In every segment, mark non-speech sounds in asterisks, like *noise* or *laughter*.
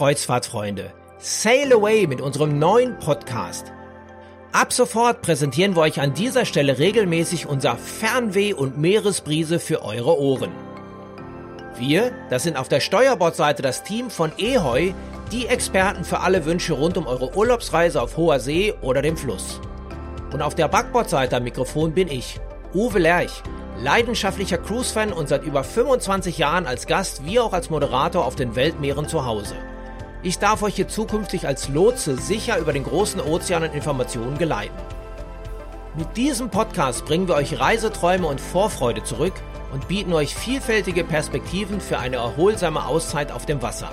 Kreuzfahrtfreunde, sail away mit unserem neuen Podcast. Ab sofort präsentieren wir euch an dieser Stelle regelmäßig unser Fernweh und Meeresbrise für eure Ohren. Wir, das sind auf der Steuerbordseite das Team von Ehoi, die Experten für alle Wünsche rund um eure Urlaubsreise auf hoher See oder dem Fluss. Und auf der Backbordseite am Mikrofon bin ich, Uwe Lerch, leidenschaftlicher Cruise-Fan und seit über 25 Jahren als Gast wie auch als Moderator auf den Weltmeeren zu Hause. Ich darf euch hier zukünftig als Lotse sicher über den großen Ozean und Informationen geleiten. Mit diesem Podcast bringen wir euch Reiseträume und Vorfreude zurück und bieten euch vielfältige Perspektiven für eine erholsame Auszeit auf dem Wasser.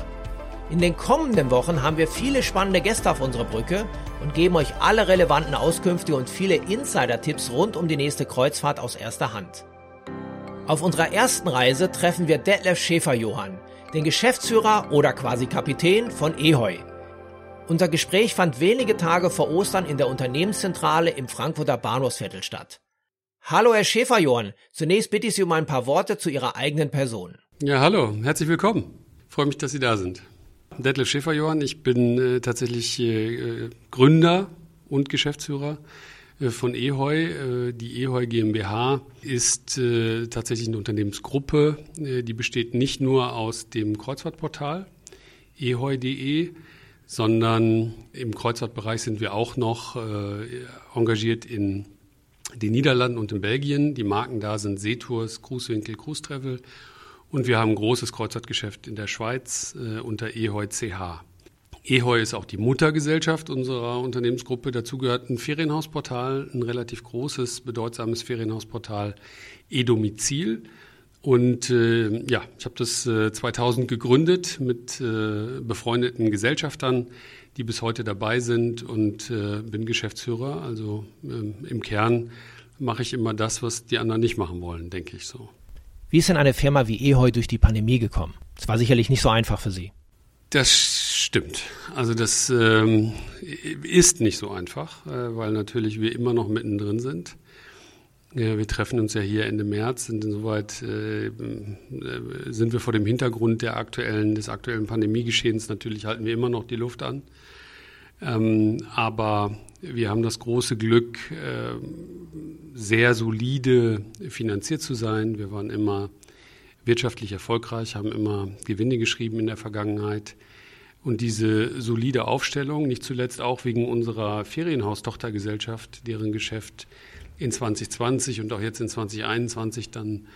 In den kommenden Wochen haben wir viele spannende Gäste auf unserer Brücke und geben euch alle relevanten Auskünfte und viele Insider-Tipps rund um die nächste Kreuzfahrt aus erster Hand. Auf unserer ersten Reise treffen wir Detlef Schäfer-Johann, den Geschäftsführer oder quasi Kapitän von Ehoi. Unser Gespräch fand wenige Tage vor Ostern in der Unternehmenszentrale im Frankfurter Bahnhofsviertel statt. Hallo Herr Schäfer-Johann, zunächst bitte ich Sie um ein paar Worte zu Ihrer eigenen Person. Ja, hallo, herzlich willkommen. Freue mich, dass Sie da sind. Detlef Schäfer-Johann, ich bin äh, tatsächlich äh, Gründer und Geschäftsführer äh, von Ehoi. Äh, die Ehoi GmbH ist äh, tatsächlich eine Unternehmensgruppe, die besteht nicht nur aus dem Kreuzfahrtportal ehoi.de, sondern im Kreuzfahrtbereich sind wir auch noch engagiert in den Niederlanden und in Belgien. Die Marken da sind Seetours, Cruisewinkel, Cruise Travel und wir haben ein großes Kreuzfahrtgeschäft in der Schweiz unter Ehoi Ehoi ist auch die Muttergesellschaft unserer Unternehmensgruppe. Dazu gehört ein Ferienhausportal, ein relativ großes, bedeutsames Ferienhausportal E-Domizil. Und äh, ja, ich habe das äh, 2000 gegründet mit äh, befreundeten Gesellschaftern, die bis heute dabei sind und äh, bin Geschäftsführer. Also ähm, im Kern mache ich immer das, was die anderen nicht machen wollen, denke ich so. Wie ist denn eine Firma wie Ehoi durch die Pandemie gekommen? Es war sicherlich nicht so einfach für Sie. Das stimmt. Also das ähm, ist nicht so einfach, äh, weil natürlich wir immer noch mittendrin sind. Ja, wir treffen uns ja hier Ende März und insoweit äh, sind wir vor dem Hintergrund der aktuellen, des aktuellen Pandemiegeschehens. Natürlich halten wir immer noch die Luft an. Ähm, aber wir haben das große Glück, äh, sehr solide finanziert zu sein. Wir waren immer wirtschaftlich erfolgreich, haben immer Gewinne geschrieben in der Vergangenheit. Und diese solide Aufstellung, nicht zuletzt auch wegen unserer Ferienhaus-Tochtergesellschaft, deren Geschäft in 2020 und auch jetzt in 2021 dann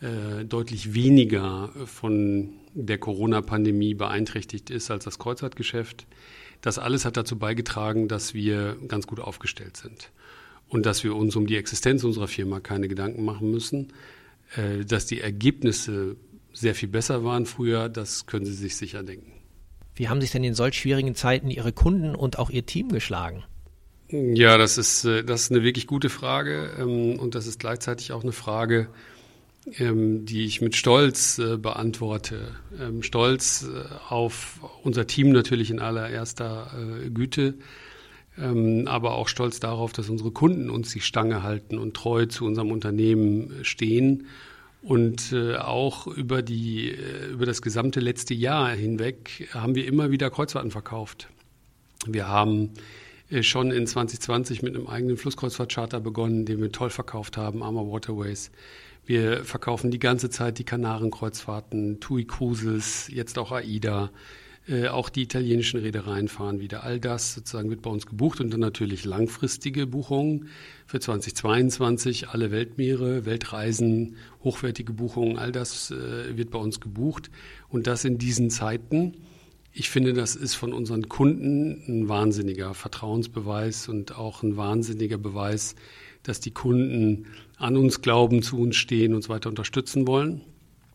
äh, deutlich weniger von der Corona-Pandemie beeinträchtigt ist als das Kreuzfahrtgeschäft. Das alles hat dazu beigetragen, dass wir ganz gut aufgestellt sind und dass wir uns um die Existenz unserer Firma keine Gedanken machen müssen. Äh, dass die Ergebnisse sehr viel besser waren früher, das können Sie sich sicher denken. Wie haben sich denn in solch schwierigen Zeiten Ihre Kunden und auch Ihr Team geschlagen? Ja, das ist, äh, das ist eine wirklich gute Frage ähm, und das ist gleichzeitig auch eine Frage, ähm, die ich mit Stolz äh, beantworte. Ähm, Stolz auf unser Team natürlich in allererster Güte, aber auch stolz darauf, dass unsere Kunden uns die Stange halten und treu zu unserem Unternehmen stehen und äh, auch über, die, äh, über das gesamte letzte Jahr hinweg haben wir immer wieder Kreuzfahrten verkauft. Wir haben äh, schon in 2020 mit einem eigenen Flusskreuzfahrtcharter begonnen, den wir toll verkauft haben, Armor Waterways. Wir verkaufen die ganze Zeit die Kanarenkreuzfahrten, TUI Cruises, jetzt auch AIDA. Äh, auch die italienischen Reedereien fahren wieder. All das sozusagen wird bei uns gebucht und dann natürlich langfristige Buchungen für 2022, alle Weltmeere, Weltreisen, hochwertige Buchungen, all das äh, wird bei uns gebucht und das in diesen Zeiten. Ich finde, das ist von unseren Kunden ein wahnsinniger Vertrauensbeweis und auch ein wahnsinniger Beweis, dass die Kunden an uns glauben, zu uns stehen, uns weiter unterstützen wollen.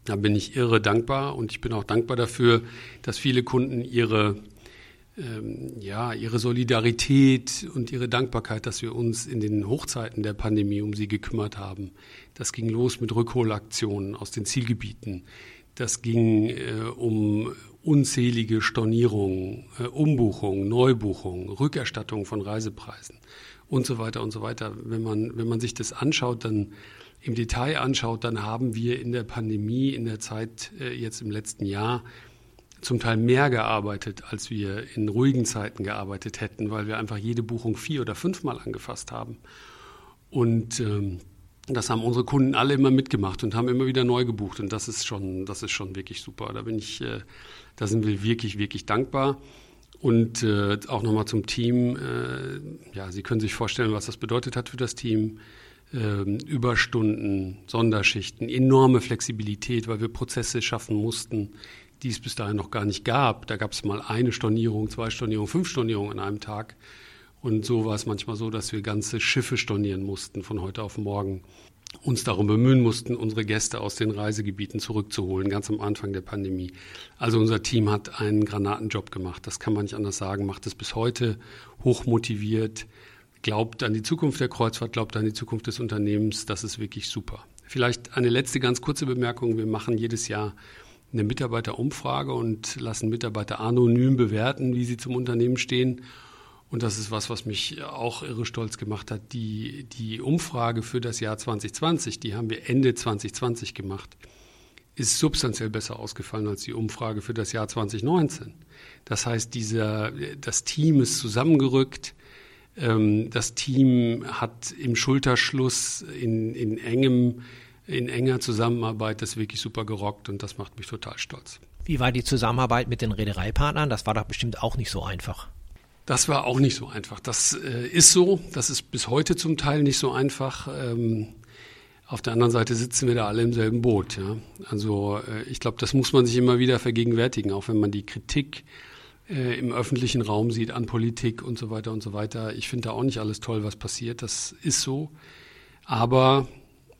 Da bin ich irre dankbar und ich bin auch dankbar dafür, dass viele Kunden ihre, ähm, ja, ihre Solidarität und ihre Dankbarkeit, dass wir uns in den Hochzeiten der Pandemie um sie gekümmert haben. Das ging los mit Rückholaktionen aus den Zielgebieten. Das ging äh, um unzählige Stornierungen, äh, Umbuchungen, Neubuchungen, Rückerstattung von Reisepreisen und so weiter und so weiter. Wenn man, wenn man sich das anschaut, dann im Detail anschaut, dann haben wir in der Pandemie, in der Zeit äh, jetzt im letzten Jahr zum Teil mehr gearbeitet, als wir in ruhigen Zeiten gearbeitet hätten, weil wir einfach jede Buchung vier oder fünfmal angefasst haben. Und ähm, das haben unsere Kunden alle immer mitgemacht und haben immer wieder neu gebucht. Und das ist schon, das ist schon wirklich super. Da bin ich, äh, da sind wir wirklich, wirklich dankbar. Und äh, auch nochmal zum Team. Äh, ja, Sie können sich vorstellen, was das bedeutet hat für das Team. Ähm, Überstunden, Sonderschichten, enorme Flexibilität, weil wir Prozesse schaffen mussten, die es bis dahin noch gar nicht gab. Da gab es mal eine Stornierung, zwei Stornierungen, fünf Stornierungen an einem Tag. Und so war es manchmal so, dass wir ganze Schiffe stornieren mussten von heute auf morgen. Uns darum bemühen mussten, unsere Gäste aus den Reisegebieten zurückzuholen, ganz am Anfang der Pandemie. Also unser Team hat einen Granatenjob gemacht. Das kann man nicht anders sagen. Macht es bis heute hochmotiviert, glaubt an die Zukunft der Kreuzfahrt, glaubt an die Zukunft des Unternehmens. Das ist wirklich super. Vielleicht eine letzte ganz kurze Bemerkung. Wir machen jedes Jahr eine Mitarbeiterumfrage und lassen Mitarbeiter anonym bewerten, wie sie zum Unternehmen stehen. Und das ist was, was mich auch irre stolz gemacht hat. Die, die Umfrage für das Jahr 2020, die haben wir Ende 2020 gemacht, ist substanziell besser ausgefallen als die Umfrage für das Jahr 2019. Das heißt, dieser, das Team ist zusammengerückt. Ähm, das Team hat im Schulterschluss in, in engem, in enger Zusammenarbeit das wirklich super gerockt und das macht mich total stolz. Wie war die Zusammenarbeit mit den Reedereipartnern? Das war doch bestimmt auch nicht so einfach. Das war auch nicht so einfach. Das äh, ist so. Das ist bis heute zum Teil nicht so einfach. Ähm, auf der anderen Seite sitzen wir da alle im selben Boot. Ja? Also äh, ich glaube, das muss man sich immer wieder vergegenwärtigen, auch wenn man die Kritik äh, im öffentlichen Raum sieht an Politik und so weiter und so weiter. Ich finde da auch nicht alles toll, was passiert. Das ist so. Aber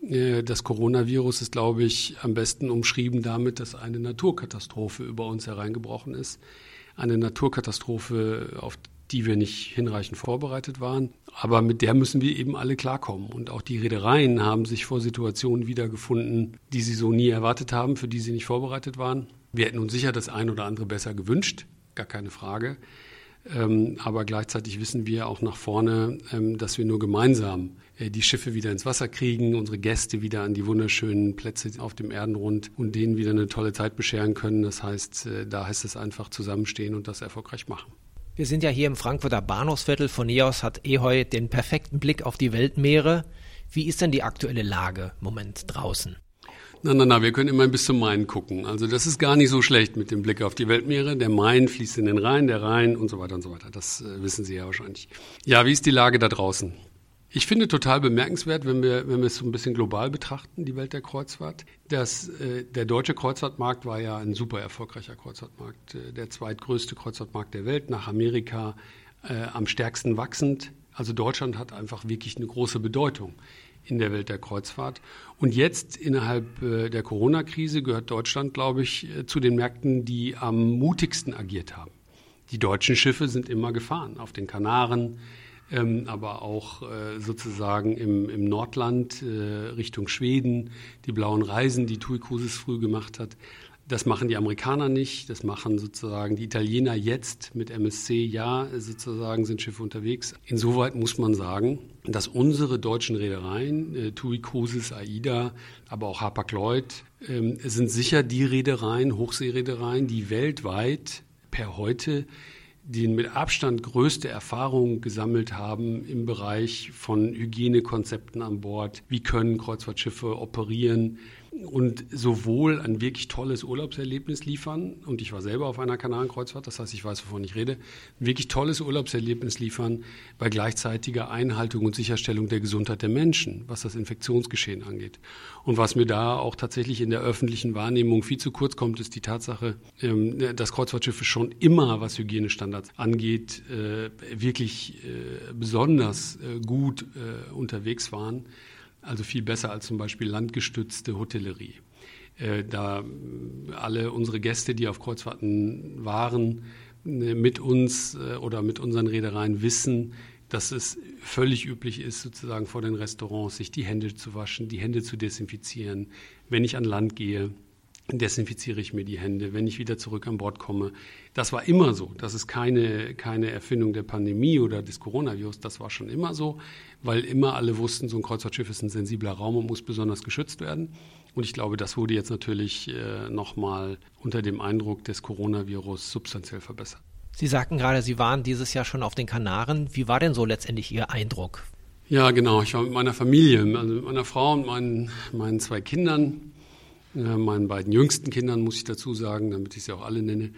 äh, das Coronavirus ist, glaube ich, am besten umschrieben damit, dass eine Naturkatastrophe über uns hereingebrochen ist. Eine Naturkatastrophe, auf die wir nicht hinreichend vorbereitet waren. Aber mit der müssen wir eben alle klarkommen. Und auch die Reedereien haben sich vor Situationen wiedergefunden, die sie so nie erwartet haben, für die sie nicht vorbereitet waren. Wir hätten uns sicher das ein oder andere besser gewünscht, gar keine Frage. Ähm, aber gleichzeitig wissen wir auch nach vorne, ähm, dass wir nur gemeinsam äh, die Schiffe wieder ins Wasser kriegen, unsere Gäste wieder an die wunderschönen Plätze auf dem Erdenrund und denen wieder eine tolle Zeit bescheren können. Das heißt, äh, da heißt es einfach zusammenstehen und das erfolgreich machen. Wir sind ja hier im Frankfurter Bahnhofsviertel. Von hier aus hat Ehoy den perfekten Blick auf die Weltmeere. Wie ist denn die aktuelle Lage im Moment draußen? Na, na, na, wir können immerhin bis zum Main gucken. Also das ist gar nicht so schlecht mit dem Blick auf die Weltmeere. Der Main fließt in den Rhein, der Rhein und so weiter und so weiter. Das äh, wissen Sie ja wahrscheinlich. Ja, wie ist die Lage da draußen? Ich finde total bemerkenswert, wenn wir, wenn wir es so ein bisschen global betrachten, die Welt der Kreuzfahrt. dass äh, der deutsche Kreuzfahrtmarkt war ja ein super erfolgreicher Kreuzfahrtmarkt. Äh, der zweitgrößte Kreuzfahrtmarkt der Welt, nach Amerika äh, am stärksten wachsend. Also Deutschland hat einfach wirklich eine große Bedeutung in der Welt der Kreuzfahrt. Und jetzt innerhalb äh, der Corona-Krise gehört Deutschland, glaube ich, äh, zu den Märkten, die am mutigsten agiert haben. Die deutschen Schiffe sind immer gefahren, auf den Kanaren, ähm, aber auch äh, sozusagen im, im Nordland äh, Richtung Schweden, die blauen Reisen, die TUI Cruises früh gemacht hat. Das machen die Amerikaner nicht, das machen sozusagen die Italiener jetzt mit MSC, ja, sozusagen sind Schiffe unterwegs. Insoweit muss man sagen, dass unsere deutschen Reedereien, äh, TUI Cruises, AIDA, aber auch Hapag-Lloyd, äh, sind sicher die Reedereien, Hochseereedereien, die weltweit per heute die mit Abstand größte Erfahrung gesammelt haben im Bereich von Hygienekonzepten an Bord. Wie können Kreuzfahrtschiffe operieren? Und sowohl ein wirklich tolles Urlaubserlebnis liefern, und ich war selber auf einer Kanarenkreuzfahrt, das heißt, ich weiß, wovon ich rede, ein wirklich tolles Urlaubserlebnis liefern bei gleichzeitiger Einhaltung und Sicherstellung der Gesundheit der Menschen, was das Infektionsgeschehen angeht. Und was mir da auch tatsächlich in der öffentlichen Wahrnehmung viel zu kurz kommt, ist die Tatsache, ähm, dass Kreuzfahrtschiffe schon immer, was Hygienestandards angeht, äh, wirklich äh, besonders äh, gut unterwegs waren also viel besser als zum Beispiel landgestützte Hotellerie. Äh, da alle unsere Gäste, die auf Kreuzfahrten waren, äh, mit uns äh, oder mit unseren Reedereien wissen, dass es völlig üblich ist, sozusagen vor den Restaurants sich die Hände zu waschen, die Hände zu desinfizieren, wenn ich an Land gehe. Desinfiziere ich mir die Hände, wenn ich wieder zurück an Bord komme. Das war immer so. Das ist keine, keine Erfindung der Pandemie oder des Coronavirus. Das war schon immer so, weil immer alle wussten, so ein Kreuzfahrtschiff ist ein sensibler Raum und muss besonders geschützt werden. Und ich glaube, das wurde jetzt natürlich äh, nochmal unter dem Eindruck des Coronavirus substanziell verbessert. Sie sagten gerade, Sie waren dieses Jahr schon auf den Kanaren. Wie war denn so letztendlich Ihr Eindruck? Ja, genau. Ich war mit meiner Familie, also mit meiner Frau und meinen, meinen zwei Kindern meinen beiden jüngsten Kindern, muss ich dazu sagen, damit ich sie auch alle nenne,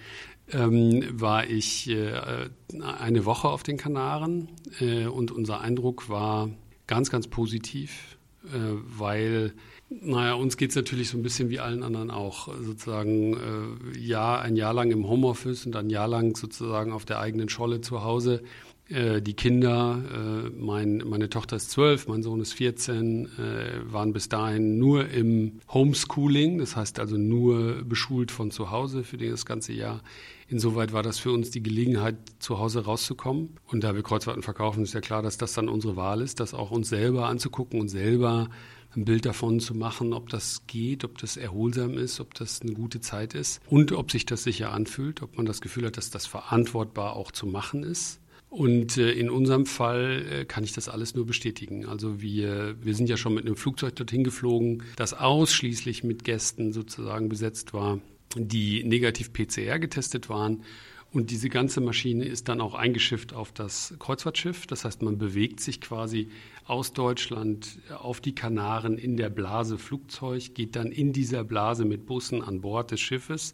ähm, war ich äh, eine Woche auf den Kanaren. Äh, und unser Eindruck war ganz, ganz positiv, äh, weil, naja, uns geht es natürlich so ein bisschen wie allen anderen auch, sozusagen, äh, ja, ein Jahr lang im Homeoffice und ein Jahr lang sozusagen auf der eigenen Scholle zu Hause. äh, die Kinder, äh, mein, meine Tochter ist zwölf, mein Sohn ist 14, äh, waren bis dahin nur im Homeschooling, das heißt also nur beschult von zu Hause für das ganze Jahr. Insoweit war das für uns die Gelegenheit, zu Hause rauszukommen. Und da wir Kreuzfahrten verkaufen, ist ja klar, dass das dann unsere Wahl ist, das auch uns selber anzugucken und selber ein Bild davon zu machen, ob das geht, ob das erholsam ist, ob das eine gute Zeit ist und ob sich das sicher anfühlt, ob man das Gefühl hat, dass das verantwortbar auch zu machen ist. Und äh, in unserem Fall äh, kann ich das alles nur bestätigen. Also wir, wir sind ja schon mit einem Flugzeug dorthin geflogen, das ausschließlich mit Gästen sozusagen besetzt war, die negativ PCR getestet waren. Und diese ganze Maschine ist dann auch eingeschifft auf das Kreuzfahrtschiff. Das heißt, man bewegt sich quasi aus Deutschland auf die Kanaren in der Blase Flugzeug, geht dann in dieser Blase mit Bussen an Bord des Schiffes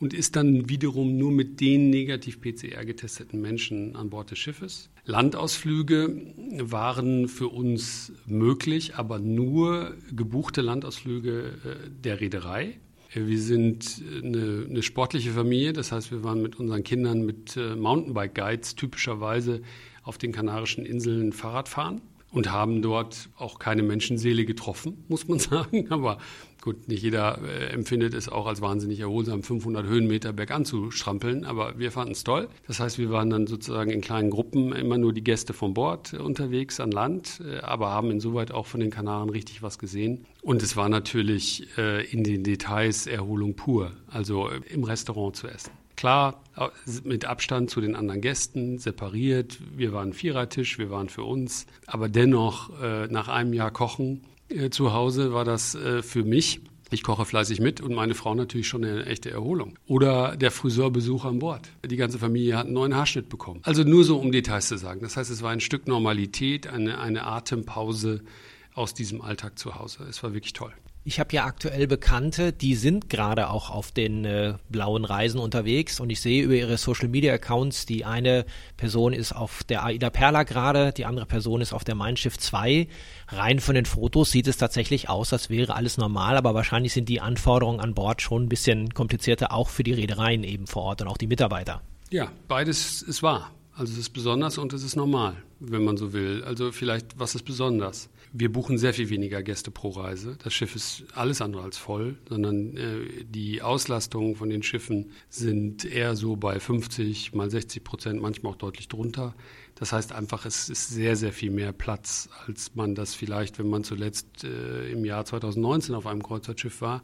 und ist dann wiederum nur mit den negativ PCR getesteten Menschen an Bord des Schiffes. Landausflüge waren für uns möglich, aber nur gebuchte Landausflüge äh, der Reederei. Wir sind eine, eine, sportliche Familie, das heißt, wir waren mit unseren Kindern mit äh, Mountainbike-Guides typischerweise auf den Kanarischen Inseln Fahrrad fahren und haben dort auch keine Menschenseele getroffen, *laughs* muss man sagen. Aber gut, nicht jeder äh, empfindet es auch als wahnsinnig erholsam, 500 Höhenmeter bergan zu strampeln, aber wir fanden es toll. Das heißt, wir waren dann sozusagen in kleinen Gruppen immer nur die Gäste von Bord äh, unterwegs an Land, äh, aber haben insoweit auch von den Kanaren richtig was gesehen. Und es war natürlich äh, in den Details Erholung pur, also äh, im Restaurant zu essen. Klar, mit Abstand zu den anderen Gästen, separiert. Wir waren Vierertisch, wir waren für uns. Aber dennoch, äh, nach einem Jahr Kochen äh, zu Hause war das äh, für mich ich koche fleißig mit und meine Frau natürlich schon eine echte Erholung. Oder der Friseurbesuch an Bord. Die ganze Familie hat einen neuen Haarschnitt bekommen. Also nur so, um Details zu sagen. Das heißt, es war ein Stück Normalität, eine, eine Atempause aus diesem Alltag zu Hause. Es war wirklich toll. Ich habe ja aktuell Bekannte, die sind gerade auch auf den äh, blauen Reisen unterwegs und ich sehe über ihre Social Media Accounts, die eine Person ist auf der Aida Perla gerade, die andere Person ist auf der Mein Schiff 2. Rein von den Fotos sieht es tatsächlich aus, als wäre alles normal, aber wahrscheinlich sind die Anforderungen an Bord schon ein bisschen komplizierter, auch für die Reedereien eben vor Ort und auch die Mitarbeiter. Ja, beides ist wahr. Also es ist besonders und es ist normal, wenn man so will. Also vielleicht, was ist besonders? Wir buchen sehr viel weniger Gäste pro Reise. Das Schiff ist alles andere als voll, sondern äh, die Auslastungen von den Schiffen sind eher so bei 50 mal 60 Prozent, manchmal auch deutlich drunter. Das heißt einfach, es ist sehr, sehr viel mehr Platz, als man das vielleicht, wenn man zuletzt äh, im Jahr 2019 auf einem Kreuzfahrtschiff war.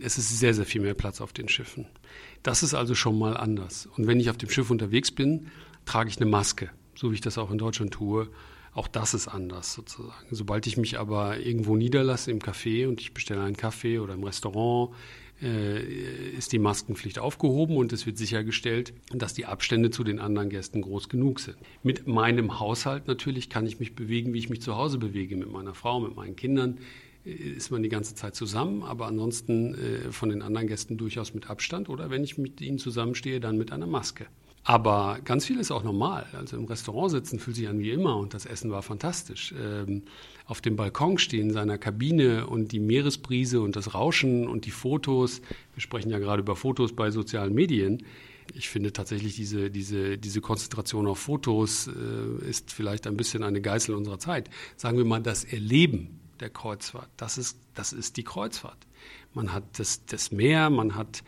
Es ist sehr, sehr viel mehr Platz auf den Schiffen. Das ist also schon mal anders. Und wenn ich auf dem Schiff unterwegs bin, trage ich eine Maske, so wie ich das auch in Deutschland tue. Auch das ist anders sozusagen. Sobald ich mich aber irgendwo niederlasse im Café und ich bestelle einen Kaffee oder im Restaurant, äh, ist die Maskenpflicht aufgehoben und es wird sichergestellt, dass die Abstände zu den anderen Gästen groß genug sind. Mit meinem Haushalt natürlich kann ich mich bewegen, wie ich mich zu Hause bewege, mit meiner Frau, mit meinen Kindern äh, ist man die ganze Zeit zusammen, aber ansonsten äh, von den anderen Gästen durchaus mit Abstand oder wenn ich mit ihnen zusammenstehe, dann mit einer Maske. Aber ganz viel ist auch normal. Also im Restaurant sitzen fühlt sich an wie immer und das Essen war fantastisch. Ähm, auf dem Balkon stehen in seiner Kabine und die Meeresbrise und das Rauschen und die Fotos. Wir sprechen ja gerade über Fotos bei sozialen Medien. Ich finde tatsächlich diese, diese, diese Konzentration auf Fotos äh, ist vielleicht ein bisschen eine Geißel unserer Zeit. Sagen wir mal, das Erleben der Kreuzfahrt, das ist, das ist die Kreuzfahrt. Man hat das, das Meer, man hat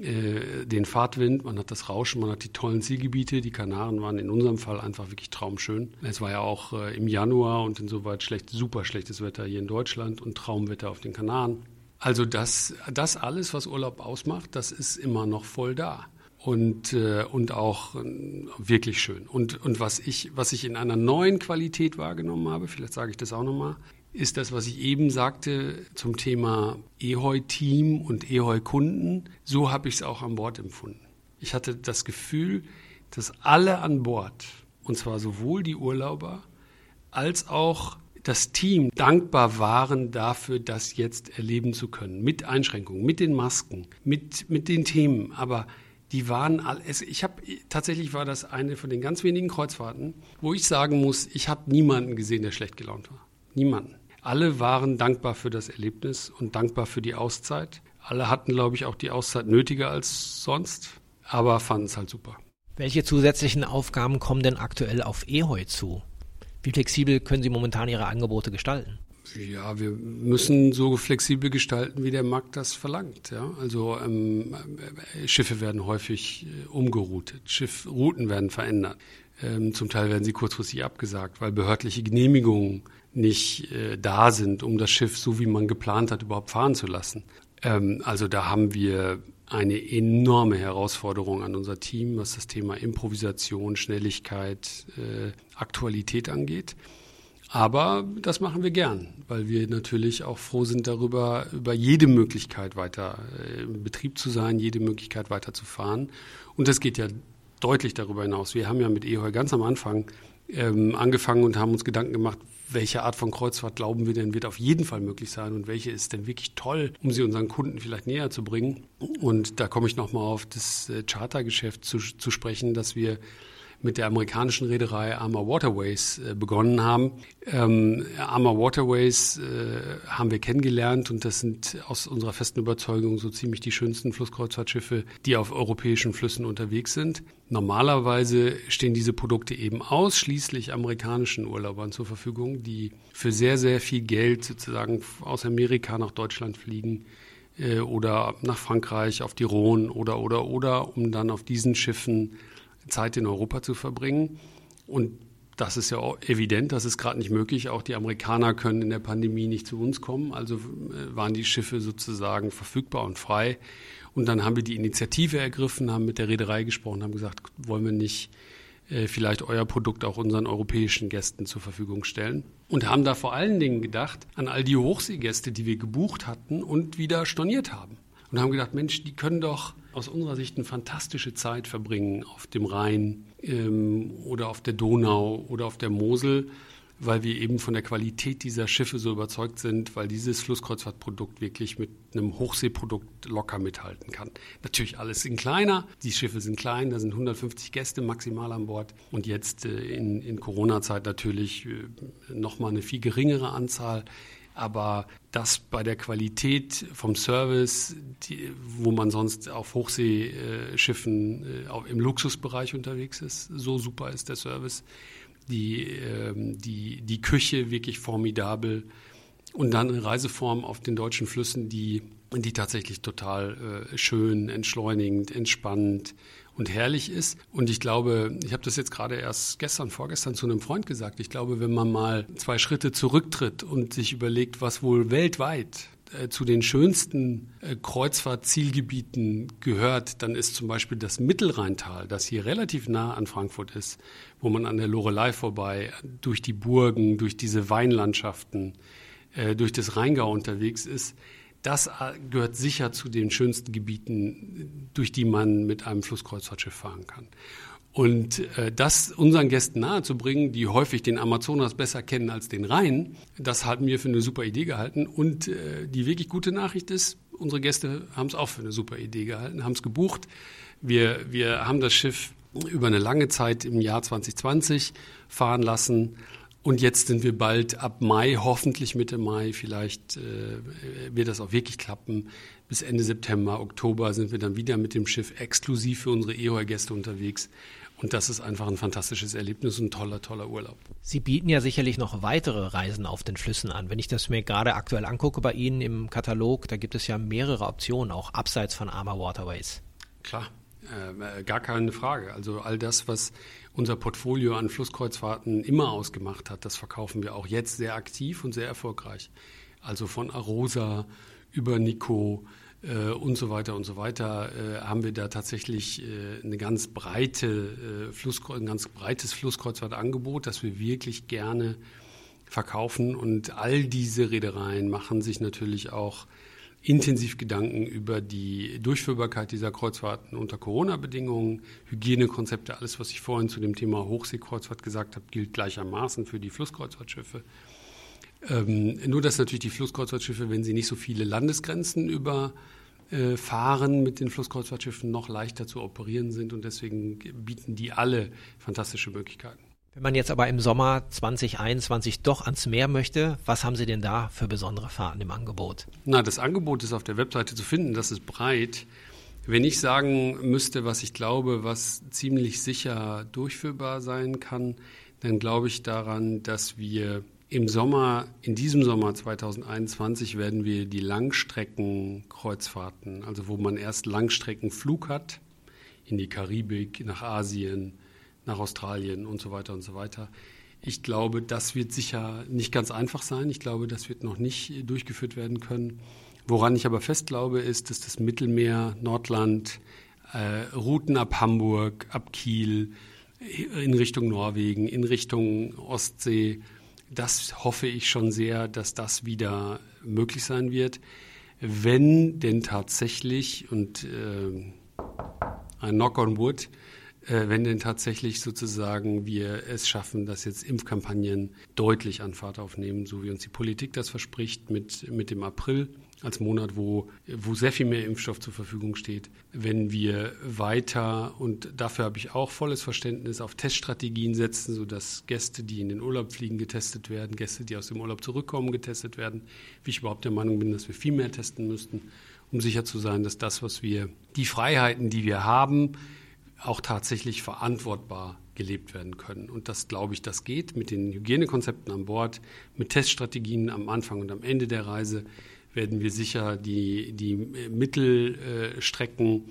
äh, den Fahrtwind, man hat das Rauschen, man hat die tollen Zielgebiete. Die Kanaren waren in unserem Fall einfach wirklich traumschön. Es war ja auch äh, im Januar und insoweit schlecht, super schlechtes Wetter hier in Deutschland und Traumwetter auf den Kanaren. Also das, das alles, was Urlaub ausmacht, das ist immer noch voll da und, äh, und auch äh, wirklich schön. Und, und was, ich, was ich in einer neuen Qualität wahrgenommen habe, vielleicht sage ich das auch nochmal, ist das, was ich eben sagte zum Thema Ehoi-Team und Ehoi-Kunden. So habe ich es auch an Bord empfunden. Ich hatte das Gefühl, dass alle an Bord, und zwar sowohl die Urlauber als auch das Team dankbar waren dafür, das jetzt erleben zu können. Mit Einschränkungen, mit den Masken, mit, mit den Themen. Aber die waren all, ich habe tatsächlich war das eine von den ganz wenigen Kreuzfahrten, wo ich sagen muss, ich habe niemanden gesehen, der schlecht gelaunt war. Niemanden. Alle waren dankbar für das Erlebnis und dankbar für die Auszeit. Alle hatten, glaube ich, auch die Auszeit nötiger als sonst, aber fanden es halt super. Welche zusätzlichen Aufgaben kommen denn aktuell auf Eheu zu? Wie flexibel können Sie momentan Ihre Angebote gestalten? Ja, wir müssen so flexibel gestalten, wie der Markt das verlangt. Ja? Also ähm, äh, Schiffe werden häufig äh, umgeroutet, Schiffrouten werden verändert. Ähm, zum Teil werden sie kurzfristig abgesagt, weil behördliche Genehmigungen nicht äh, da sind, um das Schiff so wie man geplant hat überhaupt fahren zu lassen. Ähm, also da haben wir eine enorme Herausforderung an unser Team, was das Thema Improvisation, Schnelligkeit, äh, Aktualität angeht. Aber das machen wir gern, weil wir natürlich auch froh sind darüber, über jede Möglichkeit weiter äh, im Betrieb zu sein, jede Möglichkeit weiter zu fahren. Und das geht ja deutlich darüber hinaus. Wir haben ja mit EHOL ganz am Anfang ähm, angefangen und haben uns Gedanken gemacht, welche Art von Kreuzfahrt glauben wir denn wird auf jeden Fall möglich sein und welche ist denn wirklich toll, um sie unseren Kunden vielleicht näher zu bringen. Und da komme ich nochmal auf das äh, Chartergeschäft zu, zu sprechen, dass wir mit der amerikanischen Reederei Armour Waterways äh, begonnen haben. Ähm, Armour Waterways äh, haben wir kennengelernt und das sind aus unserer festen Überzeugung so ziemlich die schönsten Flusskreuzfahrtschiffe, die auf europäischen Flüssen unterwegs sind. Normalerweise stehen diese Produkte eben ausschließlich amerikanischen Urlaubern zur Verfügung, die für sehr, sehr viel Geld sozusagen aus Amerika nach Deutschland fliegen äh, oder nach Frankreich, auf die Rhone oder, oder, oder, um dann auf diesen Schiffen Zeit in Europa zu verbringen. Und das ist ja auch evident, das ist gerade nicht möglich. Auch die Amerikaner können in der Pandemie nicht zu uns kommen. Also äh, waren die Schiffe sozusagen verfügbar und frei. Und dann haben wir die Initiative ergriffen, haben mit der Reederei gesprochen, haben gesagt, wollen wir nicht äh, vielleicht euer Produkt auch unseren europäischen Gästen zur Verfügung stellen. Und haben da vor allen Dingen gedacht an all die Hochseegäste, die wir gebucht hatten und wieder storniert haben. Und haben gedacht, Mensch, die können doch aus unserer Sicht eine fantastische Zeit verbringen auf dem Rhein ähm, oder auf der Donau oder auf der Mosel, weil wir eben von der Qualität dieser Schiffe so überzeugt sind, weil dieses Flusskreuzfahrtprodukt wirklich mit einem Hochseeprodukt locker mithalten kann. Natürlich alles in kleiner, die Schiffe sind klein, da sind 150 Gäste maximal an Bord. Und jetzt äh, in, in Corona-Zeit natürlich äh, nochmal eine viel geringere Anzahl aber das bei der Qualität vom Service, die, wo man sonst auf Hochseeschiffen äh, im Luxusbereich unterwegs ist, so super ist der Service. Die, äh, die, die Küche wirklich formidabel und dann eine Reiseform auf den deutschen Flüssen, die, die tatsächlich total äh, schön, entschleunigend, entspannend und herrlich ist. Und ich glaube, ich habe das jetzt gerade erst gestern, vorgestern zu einem Freund gesagt, ich glaube, wenn man mal zwei Schritte zurücktritt und sich überlegt, was wohl weltweit äh, zu den schönsten äh, Kreuzfahrtzielgebieten gehört, dann ist zum Beispiel das Mittelrheintal, das hier relativ nah an Frankfurt ist, wo man an der Lorelei vorbei, durch die Burgen, durch diese Weinlandschaften, äh, durch das Rheingau unterwegs ist, das äh, gehört sicher zu den schönsten Gebieten, durch die man mit einem Flusskreuzfahrtschiff fahren kann. Und äh, das unseren Gästen nahezubringen, die häufig den Amazonas besser kennen als den Rhein, das halten wir für eine super Idee gehalten. Und äh, die wirklich gute Nachricht ist, unsere Gäste haben es auch für eine super Idee gehalten, haben es gebucht. Wir, wir haben das Schiff über eine lange Zeit im Jahr 2020 fahren lassen und jetzt sind wir bald ab Mai, hoffentlich Mitte Mai, vielleicht äh, wird das auch wirklich klappen. Bis Ende September, Oktober sind wir dann wieder mit dem Schiff exklusiv für unsere EOR-Gäste unterwegs. Und das ist einfach ein fantastisches Erlebnis und ein toller, toller Urlaub. Sie bieten ja sicherlich noch weitere Reisen auf den Flüssen an. Wenn ich das mir gerade aktuell angucke bei Ihnen im Katalog, da gibt es ja mehrere Optionen, auch abseits von Armour Waterways. Klar, äh, gar keine Frage. Also all das, was unser Portfolio an Flusskreuzfahrten immer ausgemacht hat, das verkaufen wir auch jetzt sehr aktiv und sehr erfolgreich. Also von Arosa über Nico äh, und so weiter und so weiter, äh, haben wir da tatsächlich äh, eine ganz breite, äh, ein ganz breites Flusskreuzfahrtangebot, das wir wirklich gerne verkaufen. Und all diese Reedereien machen sich natürlich auch intensiv Gedanken über die Durchführbarkeit dieser Kreuzfahrten unter Corona-Bedingungen, Hygienekonzepte, alles, was ich vorhin zu dem Thema Hochseekreuzfahrt gesagt habe, gilt gleichermaßen für die Flusskreuzfahrtschiffe. Ähm, nur dass natürlich die Flusskreuzfahrtschiffe, wenn sie nicht so viele Landesgrenzen überfahren, mit den Flusskreuzfahrtschiffen noch leichter zu operieren sind und deswegen bieten die alle fantastische Möglichkeiten. Wenn man jetzt aber im Sommer 2021 doch ans Meer möchte, was haben Sie denn da für besondere Fahrten im Angebot? Na, das Angebot ist auf der Webseite zu finden, das ist breit. Wenn ich sagen müsste, was ich glaube, was ziemlich sicher durchführbar sein kann, dann glaube ich daran, dass wir im Sommer, in diesem Sommer 2021 werden wir die Langstreckenkreuzfahrten, also wo man erst Langstreckenflug hat, in die Karibik, nach Asien, nach Australien und so weiter und so weiter. Ich glaube, das wird sicher nicht ganz einfach sein. Ich glaube, das wird noch nicht durchgeführt werden können. Woran ich aber fest glaube, ist, dass das Mittelmeer, Nordland, äh, Routen ab Hamburg, ab Kiel, in Richtung Norwegen, in Richtung Ostsee, das hoffe ich schon sehr, dass das wieder möglich sein wird, wenn denn tatsächlich, und äh, ein Knock on Wood, wenn denn tatsächlich sozusagen wir es schaffen, dass jetzt Impfkampagnen deutlich an Fahrt aufnehmen, so wie uns die Politik das verspricht mit, mit dem April als Monat, wo, wo sehr viel mehr Impfstoff zur Verfügung steht. Wenn wir weiter, und dafür habe ich auch volles Verständnis, auf Teststrategien setzen, sodass Gäste, die in den Urlaub fliegen, getestet werden, Gäste, die aus dem Urlaub zurückkommen, getestet werden, wie ich überhaupt der Meinung bin, dass wir viel mehr testen müssten, um sicher zu sein, dass das, was wir, die Freiheiten, die wir haben, auch tatsächlich verantwortbar gelebt werden können. Und das glaube ich, das geht mit den Hygienekonzepten an Bord, mit Teststrategien am Anfang und am Ende der Reise werden wir sicher die, die Mittelstrecken,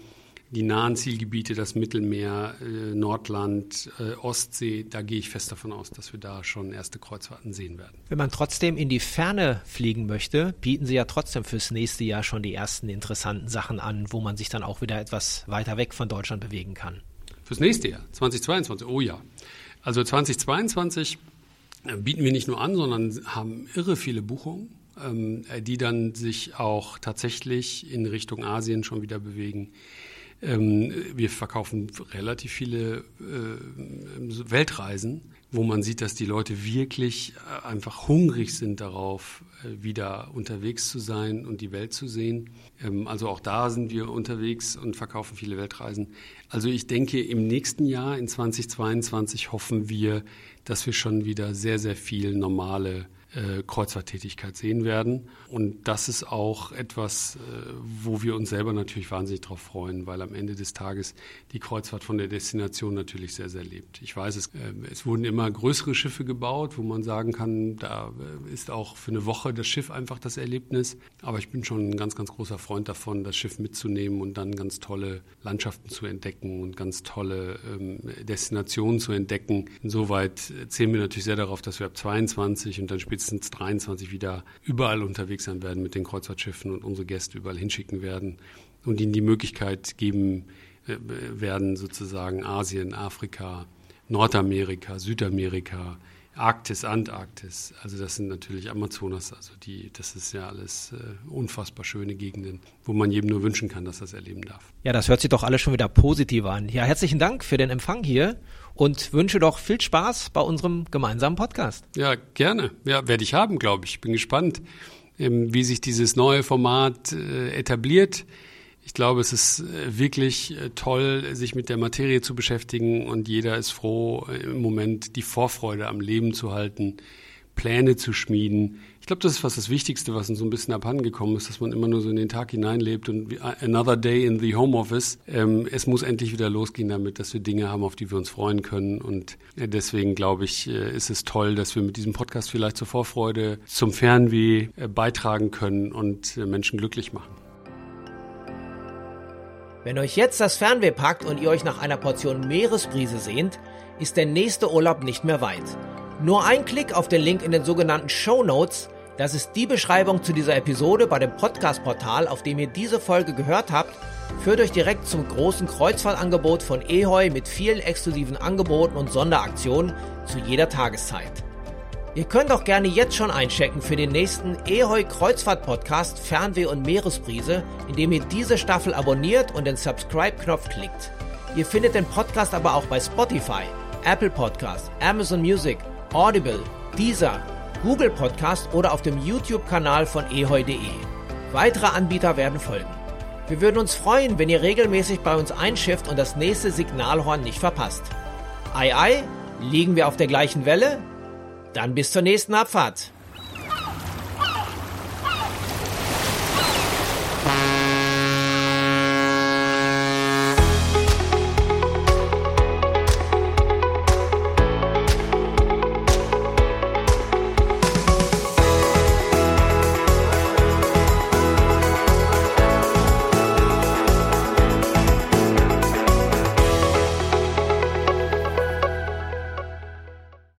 die nahen Zielgebiete, das Mittelmeer, äh, Nordland, äh, Ostsee, da gehe ich fest davon aus, dass wir da schon erste Kreuzfahrten sehen werden. Wenn man trotzdem in die Ferne fliegen möchte, bieten Sie ja trotzdem fürs nächste Jahr schon die ersten interessanten Sachen an, wo man sich dann auch wieder etwas weiter weg von Deutschland bewegen kann. Fürs nächste Jahr, 2022, oh ja. Also 2022 äh, bieten wir nicht nur an, sondern haben irre viele Buchungen, ähm, die dann sich auch tatsächlich in Richtung Asien schon wieder bewegen. Ähm, wir verkaufen relativ viele äh, Weltreisen, wo man sieht, dass die Leute wirklich äh, einfach hungrig sind darauf, äh, wieder unterwegs zu sein und die Welt zu sehen. Ähm, also auch da sind wir unterwegs und verkaufen viele Weltreisen. Also ich denke, im nächsten Jahr, in 2022, hoffen wir, dass wir schon wieder sehr, sehr viel normale äh, Kreuzfahrttätigkeit sehen werden. Und das ist auch etwas, äh, wo wir uns selber natürlich wahnsinnig darauf freuen, weil am Ende des Tages die Kreuzfahrt von der Destination natürlich sehr, sehr lebt. Ich weiß, es, äh, es wurden immer größere Schiffe gebaut, wo man sagen kann, da äh, ist auch für eine Woche das Schiff einfach das Erlebnis. Aber ich bin schon ein ganz, ganz großer Freund davon, das Schiff mitzunehmen und dann ganz tolle Landschaften zu entdecken und ganz tolle ähm, Destinationen zu entdecken. Insoweit zählen wir natürlich sehr darauf, dass wir ab 22 und dann spätestens spätestens 23 wieder überall unterwegs sein werden mit den Kreuzfahrtschiffen und unsere Gäste überall hinschicken werden und ihnen die Möglichkeit geben äh, werden, sozusagen Asien, Afrika, Nordamerika, Südamerika, Arktis, Antarktis, also das sind natürlich Amazonas, also die, das ist ja alles äh, unfassbar schöne Gegenden, wo man jedem nur wünschen kann, dass das erleben darf. Ja, das hört sich doch alles schon wieder positiv an. Ja, herzlichen Dank für den Empfang hier und wünsche doch viel Spaß bei unserem gemeinsamen Podcast. Ja, gerne. Ja, werde ich haben, glaube ich. Bin gespannt, ähm, wie sich dieses neue Format äh, etabliert. Ich glaube, es ist äh, wirklich äh, toll, sich mit der Materie zu beschäftigen und jeder ist froh, im Moment die Vorfreude am Leben zu halten, Pläne zu schmieden. Ich glaube, das ist fast das Wichtigste, was uns so ein bisschen abhandengekommen ist, dass man immer nur so in den Tag hineinlebt und another day in the home office. Ähm, es muss endlich wieder losgehen damit, dass wir Dinge haben, auf die wir uns freuen können. Und deswegen glaube ich, ist es toll, dass wir mit diesem Podcast vielleicht zur Vorfreude zum Fernweh beitragen können und Menschen glücklich machen. Wenn euch jetzt das Fernweh packt und ihr euch nach einer Portion Meeresbrise sehnt, ist der nächste Urlaub nicht mehr weit. Nur ein Klick auf den Link in den sogenannten Show Notes Das ist die Beschreibung zu dieser Episode bei dem Podcast-Portal, auf dem ihr diese Folge gehört habt. Führt euch direkt zum großen Kreuzfahrtangebot von Ehoi mit vielen exklusiven Angeboten und Sonderaktionen zu jeder Tageszeit. Ihr könnt auch gerne jetzt schon einchecken für den nächsten Ehoi Kreuzfahrt Podcast Fernweh und Meeresbrise, indem ihr diese Staffel abonniert und den Subscribe-Knopf klickt. Ihr findet den Podcast aber auch bei Spotify, Apple Podcast, Amazon Music, Audible, Deezer, Google Podcast oder auf dem YouTube-Kanal von ehoi.de. Weitere Anbieter werden folgen. Wir würden uns freuen, wenn ihr regelmäßig bei uns einschifft und das nächste Signalhorn nicht verpasst. Ei ei, liegen wir auf der gleichen Welle? Dann bis zur nächsten Abfahrt.